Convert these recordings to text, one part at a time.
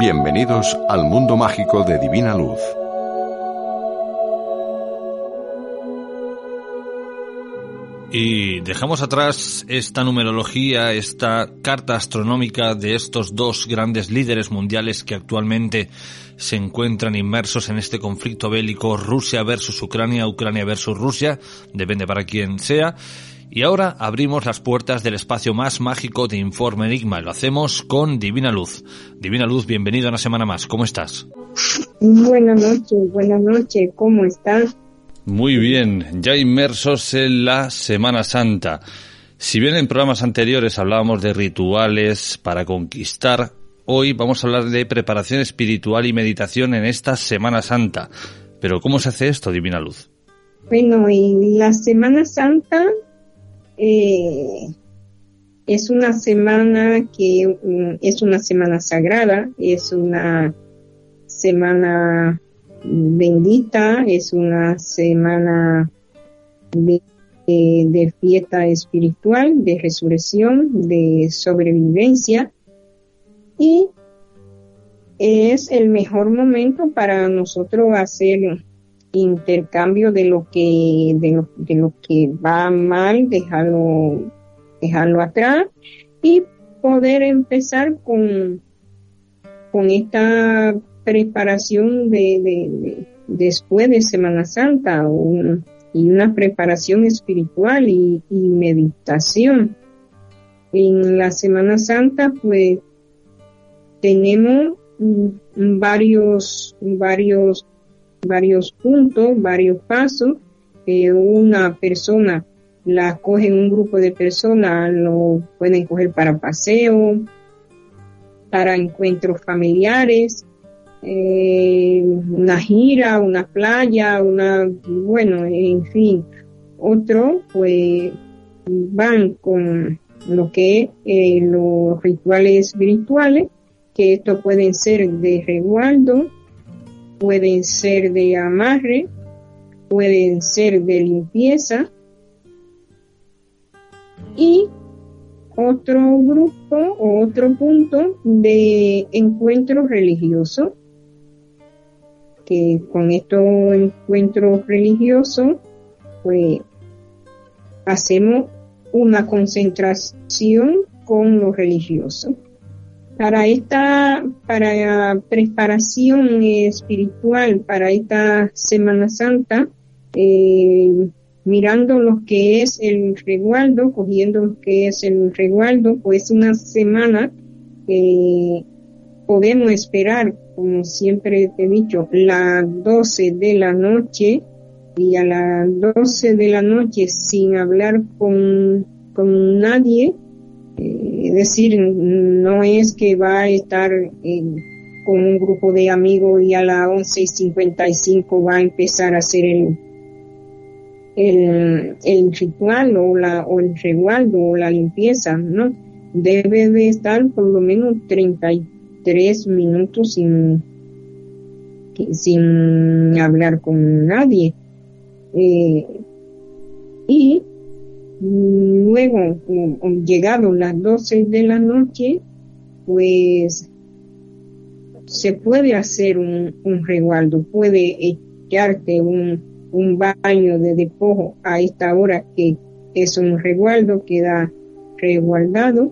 Bienvenidos al mundo mágico de Divina Luz. Y dejamos atrás esta numerología, esta carta astronómica de estos dos grandes líderes mundiales que actualmente se encuentran inmersos en este conflicto bélico Rusia versus Ucrania, Ucrania versus Rusia, depende para quien sea. Y ahora abrimos las puertas del espacio más mágico de Informe Enigma. Lo hacemos con Divina Luz. Divina Luz, bienvenido a una semana más. ¿Cómo estás? Buenas noches, buenas noches. ¿Cómo estás? Muy bien, ya inmersos en la Semana Santa. Si bien en programas anteriores hablábamos de rituales para conquistar, hoy vamos a hablar de preparación espiritual y meditación en esta Semana Santa. Pero ¿cómo se hace esto, Divina Luz? Bueno, en la Semana Santa eh, es una semana que mm, es una semana sagrada, es una semana bendita, es una semana de, de, fiesta espiritual, de resurrección, de sobrevivencia. Y es el mejor momento para nosotros hacer intercambio de lo que de lo, de lo que va mal dejarlo dejarlo atrás y poder empezar con con esta preparación de, de, después de Semana Santa y una preparación espiritual y, y meditación. En la Semana Santa pues tenemos varios varios varios puntos, varios pasos. que una persona la coge un grupo de personas, lo pueden coger para paseo, para encuentros familiares, eh, una gira, una playa, una, bueno, en fin. Otro, pues, van con lo que es eh, los rituales espirituales, que estos pueden ser de resguardo, pueden ser de amarre, pueden ser de limpieza. Y otro grupo o otro punto de encuentro religioso que con estos encuentros religiosos pues hacemos una concentración con lo religioso para esta para preparación espiritual para esta Semana Santa eh, mirando lo que es el reguardo cogiendo lo que es el reguardo pues una semana que podemos esperar como siempre te he dicho las 12 de la noche y a las 12 de la noche sin hablar con, con nadie es decir, no es que va a estar con un grupo de amigos y a las 11 y 55 va a empezar a hacer el, el, ritual o, la, o el resguardo o la limpieza, ¿no? Debe de estar por lo menos 33 minutos sin, sin hablar con nadie. Eh, y Luego, llegado las 12 de la noche, pues se puede hacer un, un puede echarte un, un baño de despojo a esta hora que es un resguardo, queda resguardado.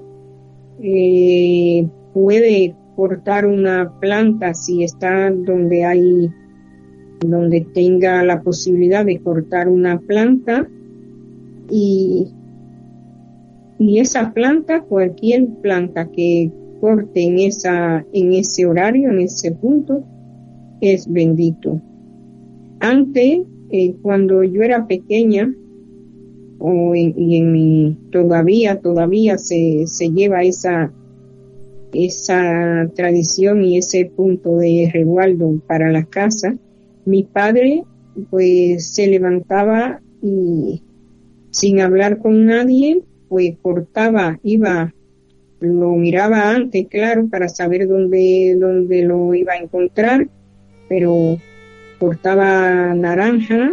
Eh, puede cortar una planta si está donde hay, donde tenga la posibilidad de cortar una planta y, y esa planta, cualquier planta que corte en, esa, en ese horario, en ese punto, es bendito. Antes, eh, cuando yo era pequeña, o y en mi todavía todavía se, se lleva esa esa tradición y ese punto de resguardo para la casa mi padre pues se levantaba y sin hablar con nadie pues cortaba iba lo miraba antes claro para saber dónde dónde lo iba a encontrar pero cortaba naranja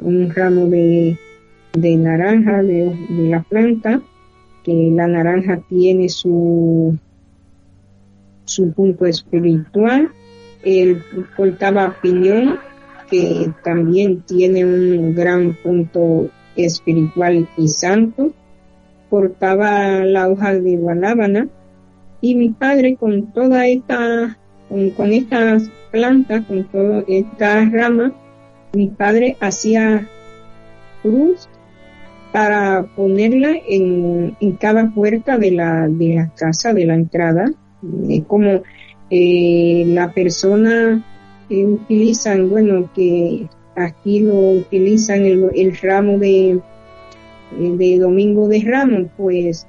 un ramo de de naranja de, la planta, que la naranja tiene su, su punto espiritual. Él cortaba piñón, que también tiene un gran punto espiritual y santo. Cortaba la hoja de guanábana y mi padre con toda esta, con, con estas plantas, con toda esta rama, mi padre hacía cruz para ponerla en, en cada puerta de la, de la casa, de la entrada, es como eh, la persona que utilizan, bueno, que aquí lo utilizan el, el ramo de, de Domingo de Ramos, pues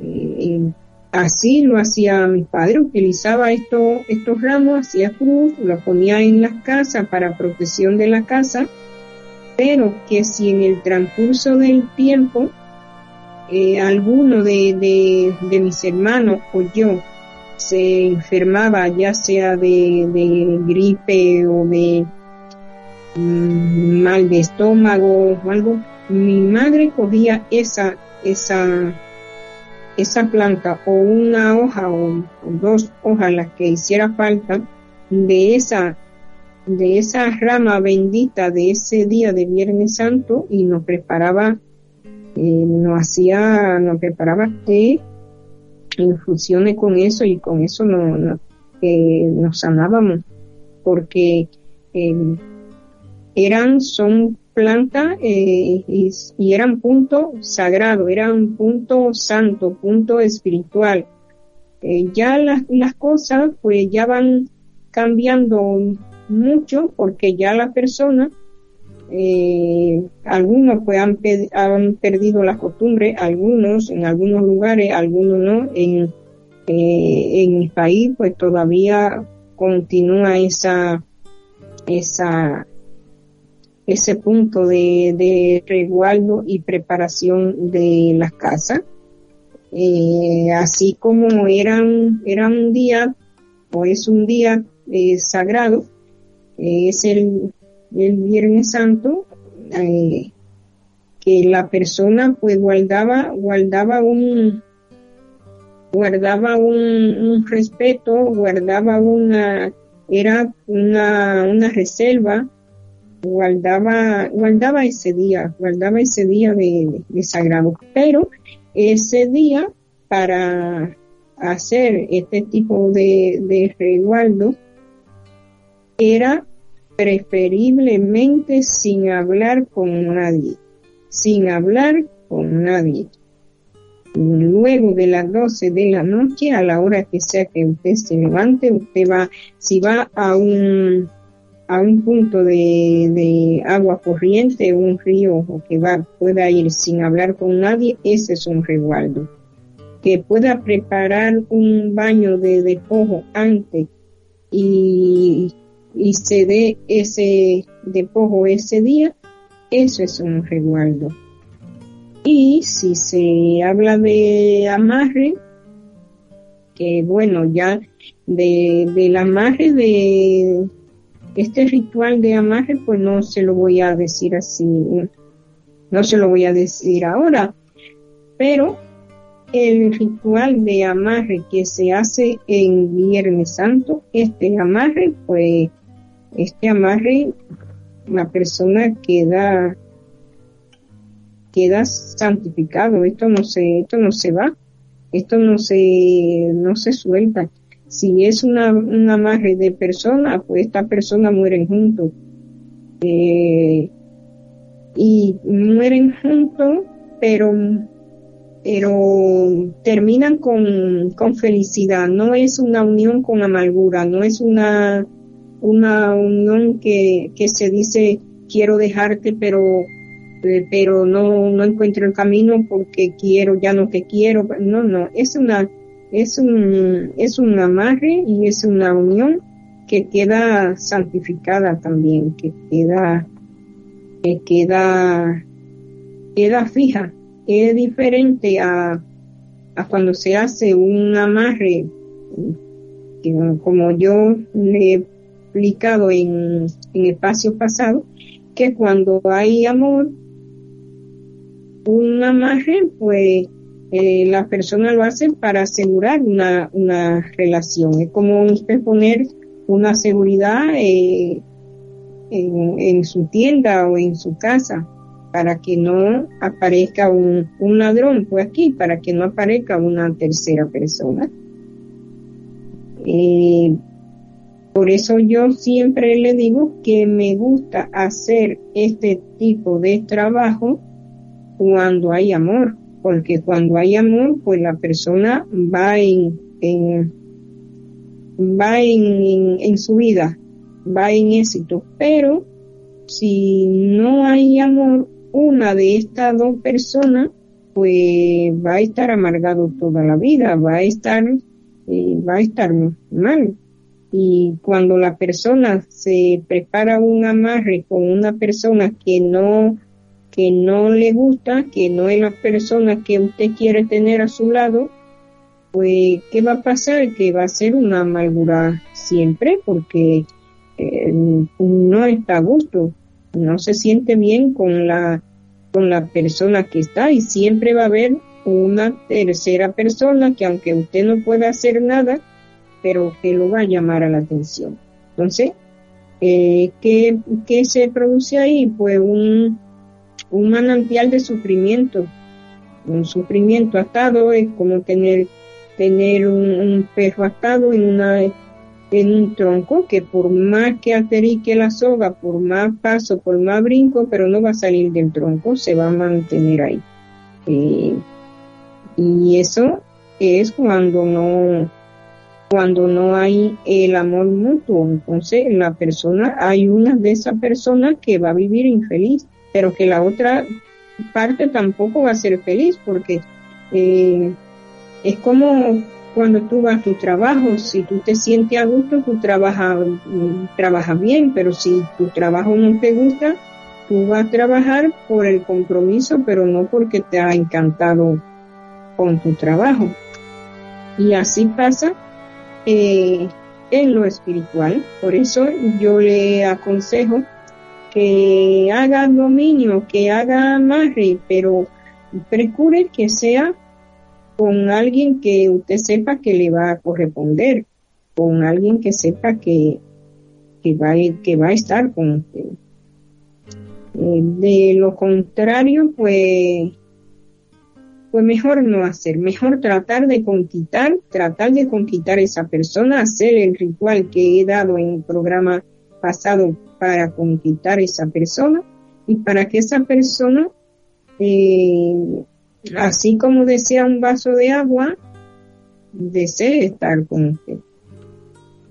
eh, así lo hacía mi padre, utilizaba esto, estos ramos, hacía cruz, lo ponía en las casas para protección de la casa pero que si en el transcurso del tiempo eh, alguno de, de, mis hermanos o yo se enfermaba, ya sea de, de gripe o de mal de estómago o algo, mi madre cogía esa, esa, esa planta o una hoja o, dos hojas las que hiciera falta de esa de esa rama bendita de ese día de Viernes Santo y nos preparaba, eh, nos hacía, nos preparaba té, infusiones con eso y con eso no, nos sanábamos porque eh, eran, son plantas eh, y, eran punto sagrado, eran punto santo, punto espiritual. ya las, las cosas pues ya van cambiando mucho porque ya la persona, eh, algunos pues han, han, perdido la costumbre, algunos en algunos lugares, algunos no, en, eh, en mi país pues todavía continúa esa, esa, ese punto de, de resguardo y preparación de las casas. Eh, así como eran, era un día o es un día eh, sagrado, es el, el Viernes Santo, eh, que la persona pues guardaba, guardaba un, guardaba un, respeto, guardaba una, era una, una reserva, guardaba, guardaba ese día, guardaba ese día de, sagrado. Pero ese día, para hacer este tipo de, de era preferiblemente sin hablar con nadie, sin hablar con nadie. Luego de las 12 de la noche, a la hora que sea que usted se levante, usted va, si va a un, a un punto de, agua corriente, un río, o que pueda ir sin hablar con nadie, ese es un resguardo. Que pueda preparar un baño de despojo antes y y se dé ese despojo ese día, eso es un resguardo. Y si se habla de amarre, que bueno, ya de, del amarre de este ritual de amarre, pues no se lo voy a decir así, no se lo voy a decir ahora, pero el ritual de amarre que se hace en Viernes Santo, este amarre, pues este amarre, la persona queda, queda santificado, esto no se, esto no se va, esto no se, no se suelta. Si es una, un amarre de persona, pues esta persona mueren juntos. Eh, y mueren juntos, pero pero terminan con, con felicidad, no es una unión con amargura, no es una una unión que, que se dice quiero dejarte, pero, eh, pero no, no encuentro el camino porque quiero ya no que quiero. No, no, es una, es un, es un amarre y es una unión que queda santificada también, que queda, que queda, queda fija. Es diferente a, a cuando se hace un amarre, como yo le he explicado en, en espacio pasado, que cuando hay amor, un amarre, pues eh, la persona lo hace para asegurar una, una relación. Es como usted poner una seguridad eh, en, su tienda o en su casa para que no aparezca un, un ladrón, pues aquí, para que no aparezca una tercera persona. Eh, por eso yo siempre le digo que me gusta hacer este tipo de trabajo cuando hay amor, porque cuando hay amor, pues la persona va en, va en, en, su vida, va en éxito. Pero si no hay amor, una de estas dos personas, pues va a estar amargado toda la vida, va a estar, eh, va a estar mal. Y cuando la persona se prepara un amarre con una persona que no que no le gusta, que no es la persona que usted quiere tener a su lado, pues ¿qué va a pasar? Que va a ser una amargura siempre porque eh, no está a gusto, no se siente bien con la con la persona que está y siempre va a haber una tercera persona que aunque usted no pueda hacer nada, pero que lo va a llamar a la atención. Entonces, eh, ¿qué, ¿qué, se produce ahí? Pues un, un manantial de sufrimiento. Un sufrimiento atado es como tener, tener un, perro atado en, una, en un tronco que por más que aterique la soga, por más paso, por más brinco, pero no va a salir del tronco, se va a mantener ahí. Eh, y eso es cuando no, cuando no hay el amor mutuo. Entonces, la persona, hay una de esas personas que va a vivir infeliz pero que la otra parte tampoco va a ser feliz porque eh, es como cuando tú vas a tu trabajo, si tú te sientes a gusto, tú trabajas, trabajas bien, pero si tu trabajo no te gusta, tú vas a trabajar por el compromiso, pero no porque te ha encantado con tu trabajo. Y así pasa eh, en lo espiritual. Por eso yo le aconsejo que haga dominio, que haga amarre, pero procure que sea con alguien que usted sepa que le va a corresponder, con alguien que sepa que, que, va, que va a estar con usted. Eh, de lo contrario, pues, pues mejor no hacer, mejor tratar de conquistar, tratar de conquistar a esa persona, hacer el ritual que he dado en el programa pasado para conquistar esa persona y para que esa persona, eh, así como desea un vaso de agua, desee estar con usted,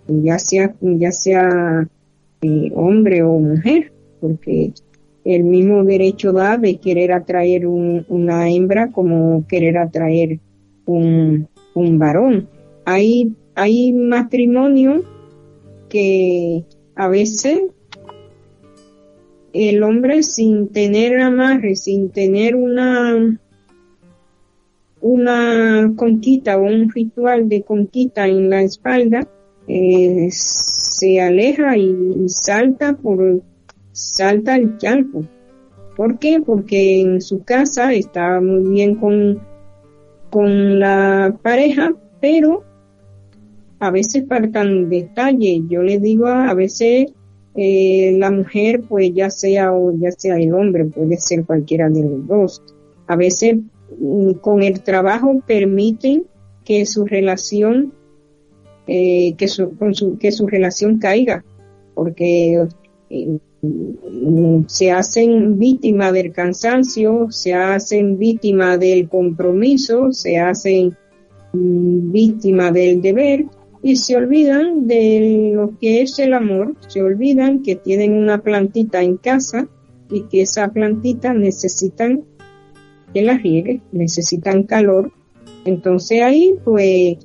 ya sea, ya sea eh, hombre o mujer, porque el mismo derecho da de querer atraer una hembra como querer atraer un, un varón. Hay, hay matrimonio que a veces el hombre sin tener amarre, sin tener una una conquista o un ritual de conquista en la espalda, eh, se aleja y salta por salta el charco. ¿Por qué? Porque en su casa está muy bien con, con la pareja, pero a veces faltan detalles. Yo le digo a veces eh, la mujer, pues ya sea o ya sea el hombre, puede ser cualquiera de los dos. A veces mm, con el trabajo permiten que su relación, eh, que, su, que su relación caiga, porque eh, mm, se hacen víctimas del cansancio, se hacen víctimas del compromiso, se hacen mm, víctimas del deber y se olvidan de lo que es el amor, se olvidan que tienen una plantita en casa y que esa plantita necesitan que la riegue, necesitan calor. Entonces ahí pues,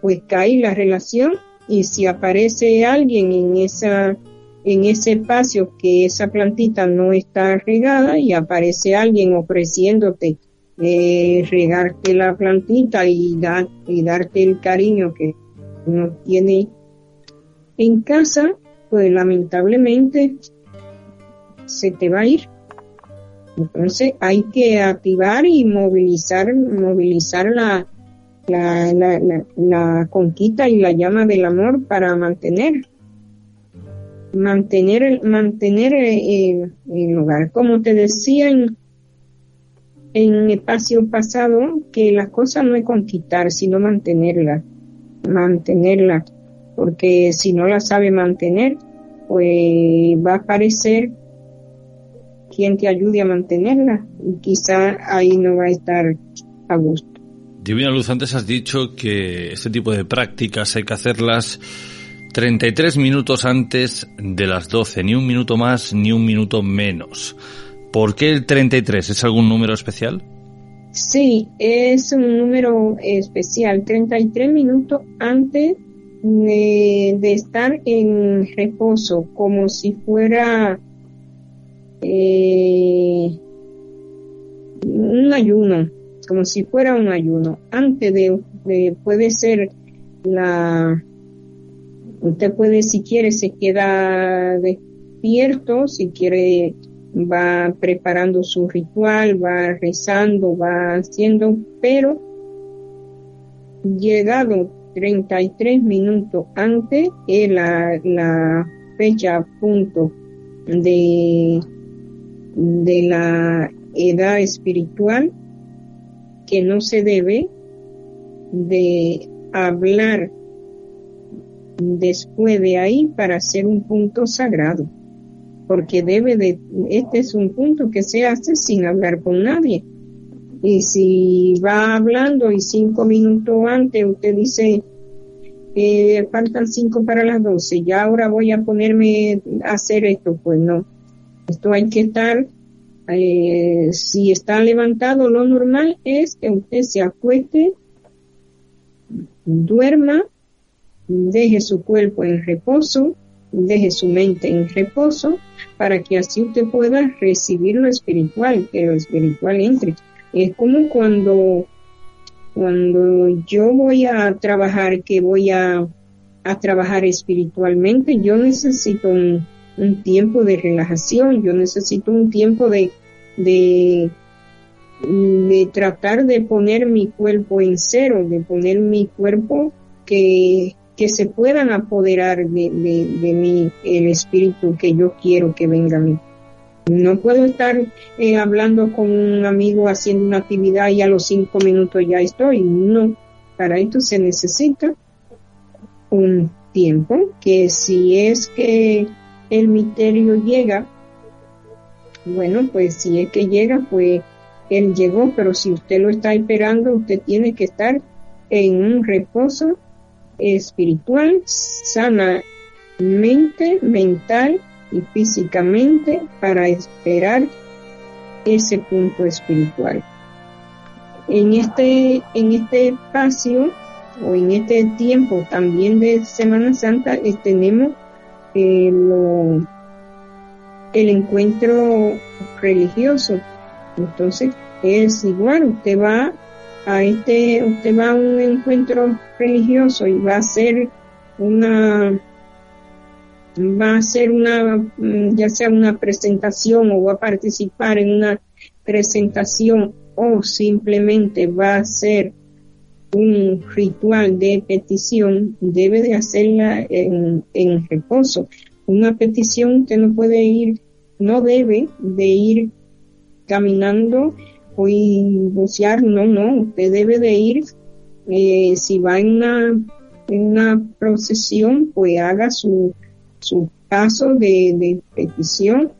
pues cae la relación y si aparece alguien en esa en ese espacio que esa plantita no está regada y aparece alguien ofreciéndote eh, regarte la plantita y, y darte el cariño que uno tiene en casa, pues lamentablemente se te va a ir. Entonces hay que activar y movilizar, movilizar la, la, la, la, conquista y la llama del amor para mantener, mantener, mantener eh, el, hogar. Como te decía en, en espacio pasado, que la cosa no es conquistar, sino mantenerla, mantenerla, porque si no la sabe mantener, pues va a parecer quien te ayude a mantenerla y quizá ahí no va a estar a gusto. Divina Luz, antes has dicho que este tipo de prácticas hay que hacerlas 33 minutos antes de las 12, ni un minuto más ni un minuto menos. ¿Por qué el 33? ¿Es algún número especial? Sí, es un número especial, 33 minutos antes de, estar en reposo, como si fuera eh, un ayuno, como si fuera un ayuno. Antes de, puede ser la, usted puede si quiere se queda despierto, si quiere va preparando su ritual, va rezando, va haciendo, pero llegado 33 minutos antes es la, la fecha punto de de la edad espiritual que no se debe de hablar después de ahí para hacer un punto sagrado, porque debe de, este es un punto que se hace sin hablar con nadie. Y si va hablando y cinco minutos antes usted dice, que faltan cinco para las doce, ya ahora voy a ponerme a hacer esto, pues no, esto hay que estar, eh, si está levantado, lo normal es que usted se acueste, duerma, deje su cuerpo en reposo, deje su mente en reposo, para que así usted pueda recibir lo espiritual, que lo espiritual entre. Es como cuando, cuando yo voy a trabajar, que voy a, a trabajar espiritualmente, yo necesito un, un tiempo de relajación, yo necesito un tiempo de, de, de tratar de poner mi cuerpo en cero, de poner mi cuerpo que, que se puedan apoderar de, de, mí el espíritu que yo quiero que venga a mí. No puedo estar eh, hablando con un amigo haciendo una actividad y a los cinco minutos ya estoy. No, para esto se necesita un tiempo que si es que el misterio llega, bueno, pues si es que llega, pues él llegó, pero si usted lo está esperando, usted tiene que estar en un reposo espiritual, sana mente, mental y físicamente para esperar ese punto espiritual. En este, en este espacio o en este tiempo también de Semana Santa eh, tenemos el, el encuentro religioso. Entonces es igual, usted va a este, usted va a un encuentro religioso y va a hacer una, va a hacer una, mm, ya sea una presentación o va a participar en una presentación o simplemente va a hacer un ritual de petición debe de hacerla en, en reposo. Una petición usted no puede ir, no debe de ir caminando o bucear, no, no, usted debe de ir, eh, si va en una, en una procesión, pues haga su, su paso de, de petición,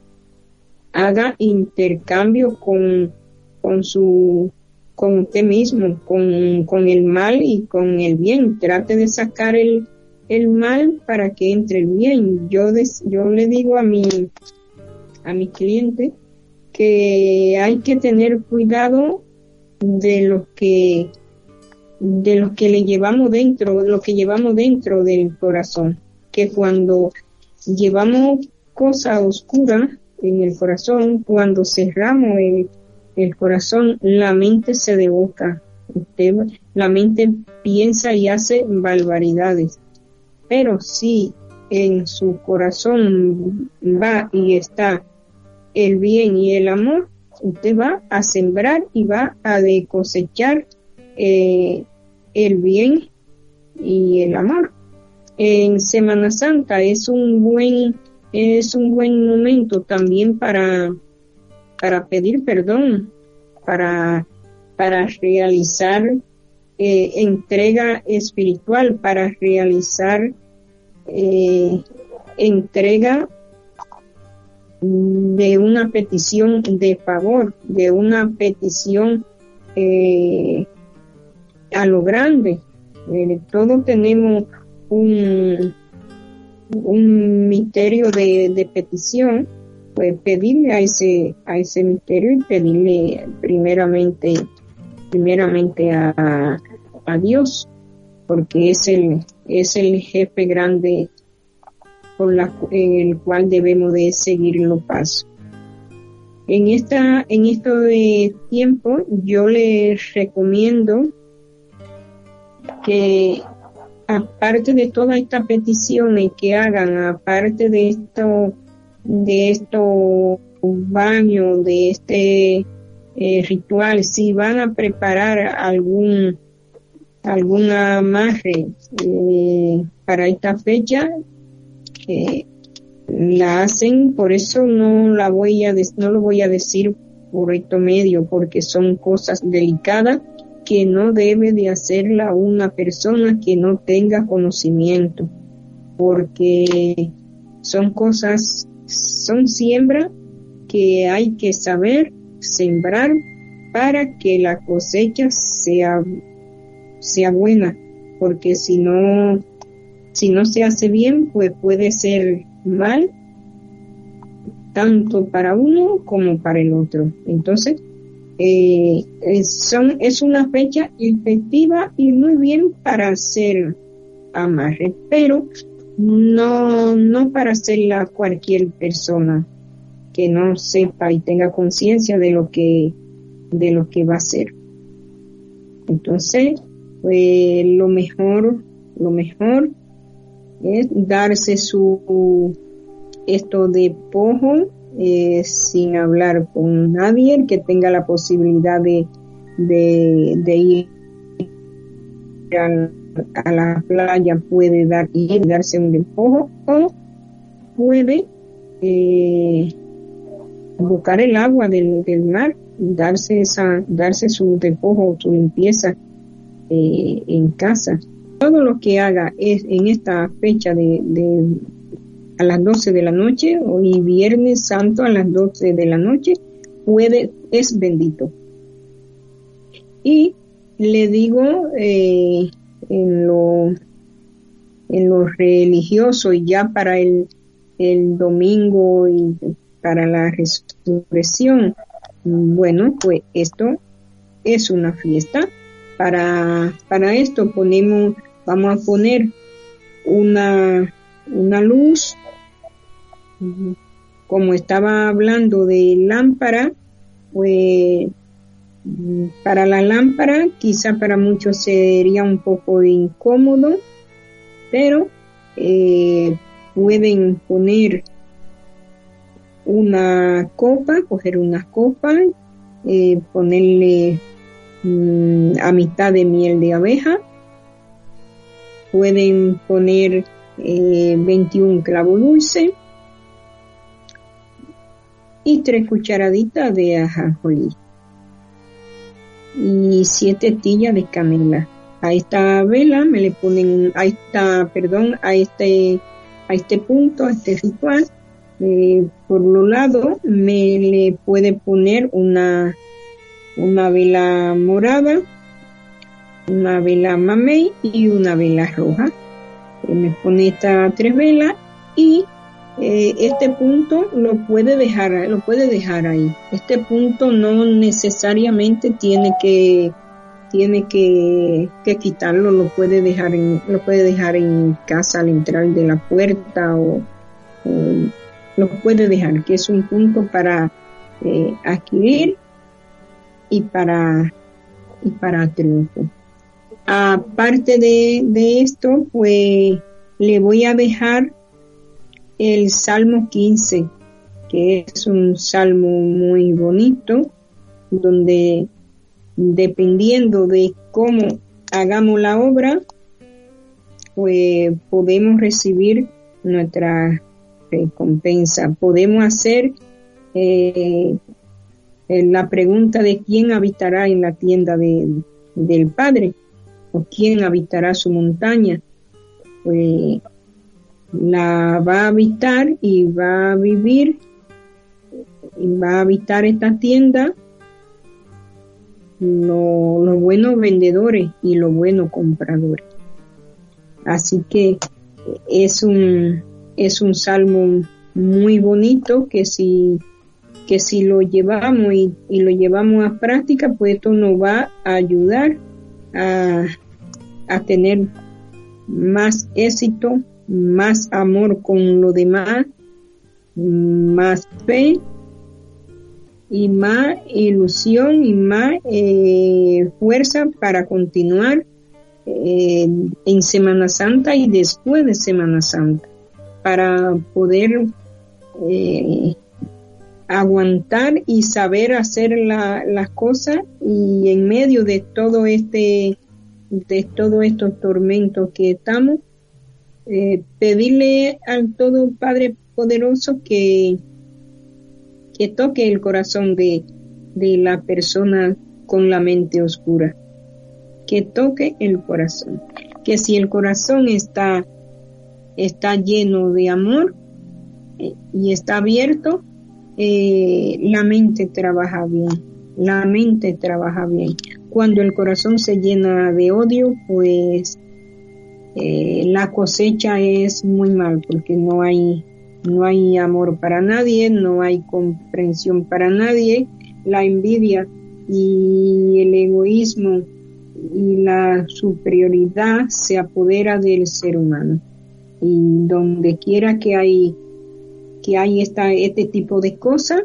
haga intercambio con, con su con usted mismo, con, con, el mal y con el bien. Trate de sacar el, el mal para que entre el bien. Yo, yo le digo a mi, a mis clientes que hay que tener cuidado de lo que de lo que le llevamos dentro, lo que llevamos dentro del corazón, que cuando llevamos cosas oscuras en el corazón, cuando cerramos el, el corazón, la mente se devoca, la mente piensa y hace barbaridades. Pero si en su corazón va y está el bien y el amor, usted va a sembrar y va a cosechar eh, el bien y el amor. En Semana Santa es un buen es un buen momento también para para pedir perdón, para para realizar eh, entrega espiritual, para realizar eh, entrega de una petición de favor, de una petición eh, a lo grande. Eh, todos tenemos un, un misterio de, petición, pues pedirle a ese, a ese misterio y pedirle primeramente, primeramente a, a Dios, porque es el, es el jefe grande por la, en el cual debemos de seguir los pasos. En esta, en esto de tiempo, yo les recomiendo que aparte de todas estas peticiones que hagan, aparte de esto, de estos baños, de este eh, ritual, si van a preparar algún algún amarre eh, para esta fecha, eh, la hacen, por eso no la voy a no lo voy a decir por esto medio, porque son cosas delicadas que no debe de hacerla una persona que no tenga conocimiento, porque son cosas, son siembra que hay que saber sembrar para que la cosecha sea, sea buena, porque si no, si no se hace bien, pues puede ser mal tanto para uno como para el otro. Entonces, eh, es una fecha efectiva y muy bien para hacer amarre, pero no, no para hacerla cualquier persona que no sepa y tenga conciencia de lo que, de lo que va a hacer. Entonces, pues lo mejor, lo mejor es darse su esto de pojo eh, sin hablar con nadie, que tenga la posibilidad de, de, ir a, la playa puede dar y darse un despojo o puede eh, buscar el agua del, mar darse esa darse su despojo su limpieza eh, en casa todo lo que haga es en esta fecha de a las 12 de la noche, hoy Viernes Santo a las 12 de la noche, puede, es bendito. Y le digo eh, en, lo, en lo religioso y ya para el, el domingo y para la resurrección, bueno, pues esto es una fiesta. Para, para esto ponemos, vamos a poner una, una luz como estaba hablando de lámpara, pues para la lámpara quizá para muchos sería un poco incómodo, pero eh, pueden poner una copa, coger una copa, eh, ponerle mm, a mitad de miel de abeja, pueden poner 21 eh, clavos dulce, y tres cucharaditas de ajonjolí y siete tillas de canela. A esta vela me le ponen, a esta, perdón, a este, a este punto, a este ritual, eh, por lo lado me le puede poner una, una vela morada, una vela mamey y una vela roja. Eh, me pone estas tres velas y eh, este punto lo puede dejar, lo puede dejar ahí. Este punto no necesariamente tiene que tiene que, quitarlo, lo puede dejar en, lo puede dejar en casa al entrar de la puerta o, lo puede dejar, que es un punto para eh, adquirir y para y para triunfo. Aparte de, de esto, pues le voy a dejar el Salmo 15, que es un salmo muy bonito, donde dependiendo de cómo hagamos la obra, pues podemos recibir nuestra recompensa. Podemos hacer eh, la pregunta de quién habitará en la tienda del Padre o quién habitará su montaña. Pues la va a habitar y va a vivir y va a habitar esta tienda los buenos vendedores y los buenos compradores. Así que es un, es un salmo muy bonito que si, que si lo llevamos y, y lo llevamos a práctica, pues esto nos va a ayudar a, a tener más éxito, más amor con lo demás, más fe y más ilusión y más eh, fuerza para continuar eh, en Semana Santa y después de Semana Santa para poder eh, aguantar y saber hacer las cosas y en medio de todo este de todos estos tormentos que estamos pedirle al todo Padre poderoso que que toque el corazón de, de la persona con la mente oscura, que toque el corazón, que si el corazón está, está lleno de amor eh, y está abierto, eh, la mente trabaja bien, la mente trabaja bien. Cuando el corazón se llena de odio, pues eh, la cosecha es muy mal porque no hay no hay amor para nadie, no hay comprensión para nadie, la envidia y el egoísmo y la superioridad se apodera del ser humano. Y donde quiera que hay que hay esta, este tipo de cosas,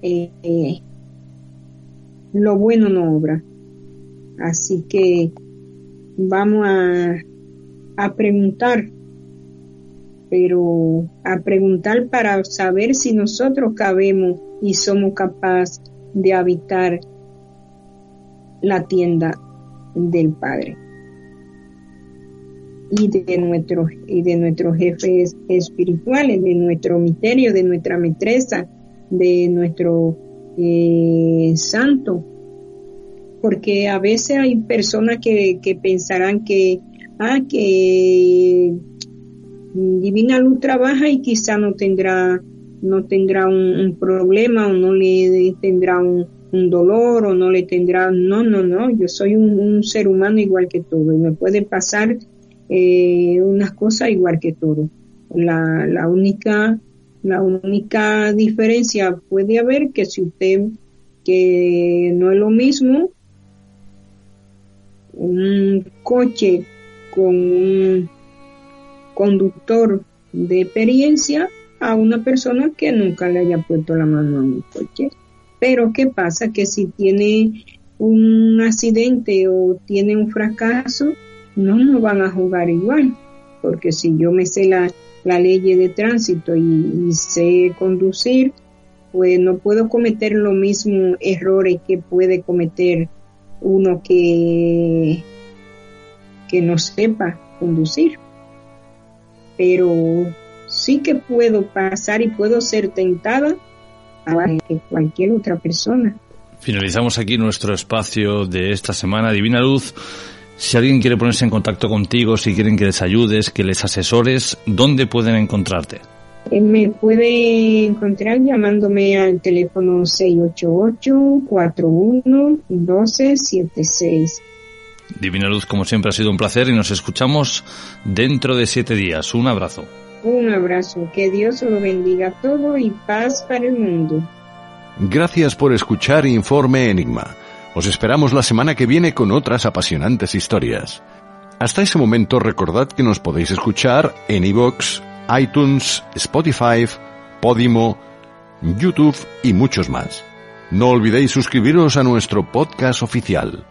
eh, lo bueno no obra. Así que vamos a, a preguntar pero a preguntar para saber si nosotros cabemos y somos capaces de habitar la tienda del Padre. Y de nuestros y de nuestros jefes espirituales, de nuestro misterio, de nuestra maîtresa, de nuestro eh, santo, porque a veces hay personas que, que pensarán que ah que Divina Luz trabaja y quizá no tendrá, no tendrá un, problema o no le tendrá un, dolor o no le tendrá, no, no, no, yo soy un, ser humano igual que todo y me puede pasar eh, unas cosas igual que todo. La, la única, la única diferencia puede haber que si usted, que no es lo mismo, un coche con un conductor de experiencia a una persona que nunca le haya puesto la mano a un coche. Pero ¿qué pasa? Que si tiene un accidente o tiene un fracaso, no nos van a jugar igual. Porque si yo me sé la, la ley de tránsito y, sé conducir, pues no puedo cometer los mismos errores que puede cometer uno que, que no sepa conducir pero sí que puedo pasar y puedo ser tentada que cualquier otra persona. Finalizamos aquí nuestro espacio de esta semana, Divina Luz. Si alguien quiere ponerse en contacto contigo, si quieren que les ayudes, que les asesores, ¿dónde pueden encontrarte? Eh, me puede encontrar llamándome al teléfono 688-41-1276. Divina Luz, como siempre, ha sido un placer y nos escuchamos dentro de siete días. Un abrazo. Un abrazo, que Dios lo bendiga todo y paz para el mundo. Gracias por escuchar Informe Enigma. Os esperamos la semana que viene con otras apasionantes historias. Hasta ese momento recordad que nos podéis escuchar en iVoox, iTunes, Spotify, Podimo, YouTube y muchos más. No olvidéis suscribiros a nuestro podcast oficial.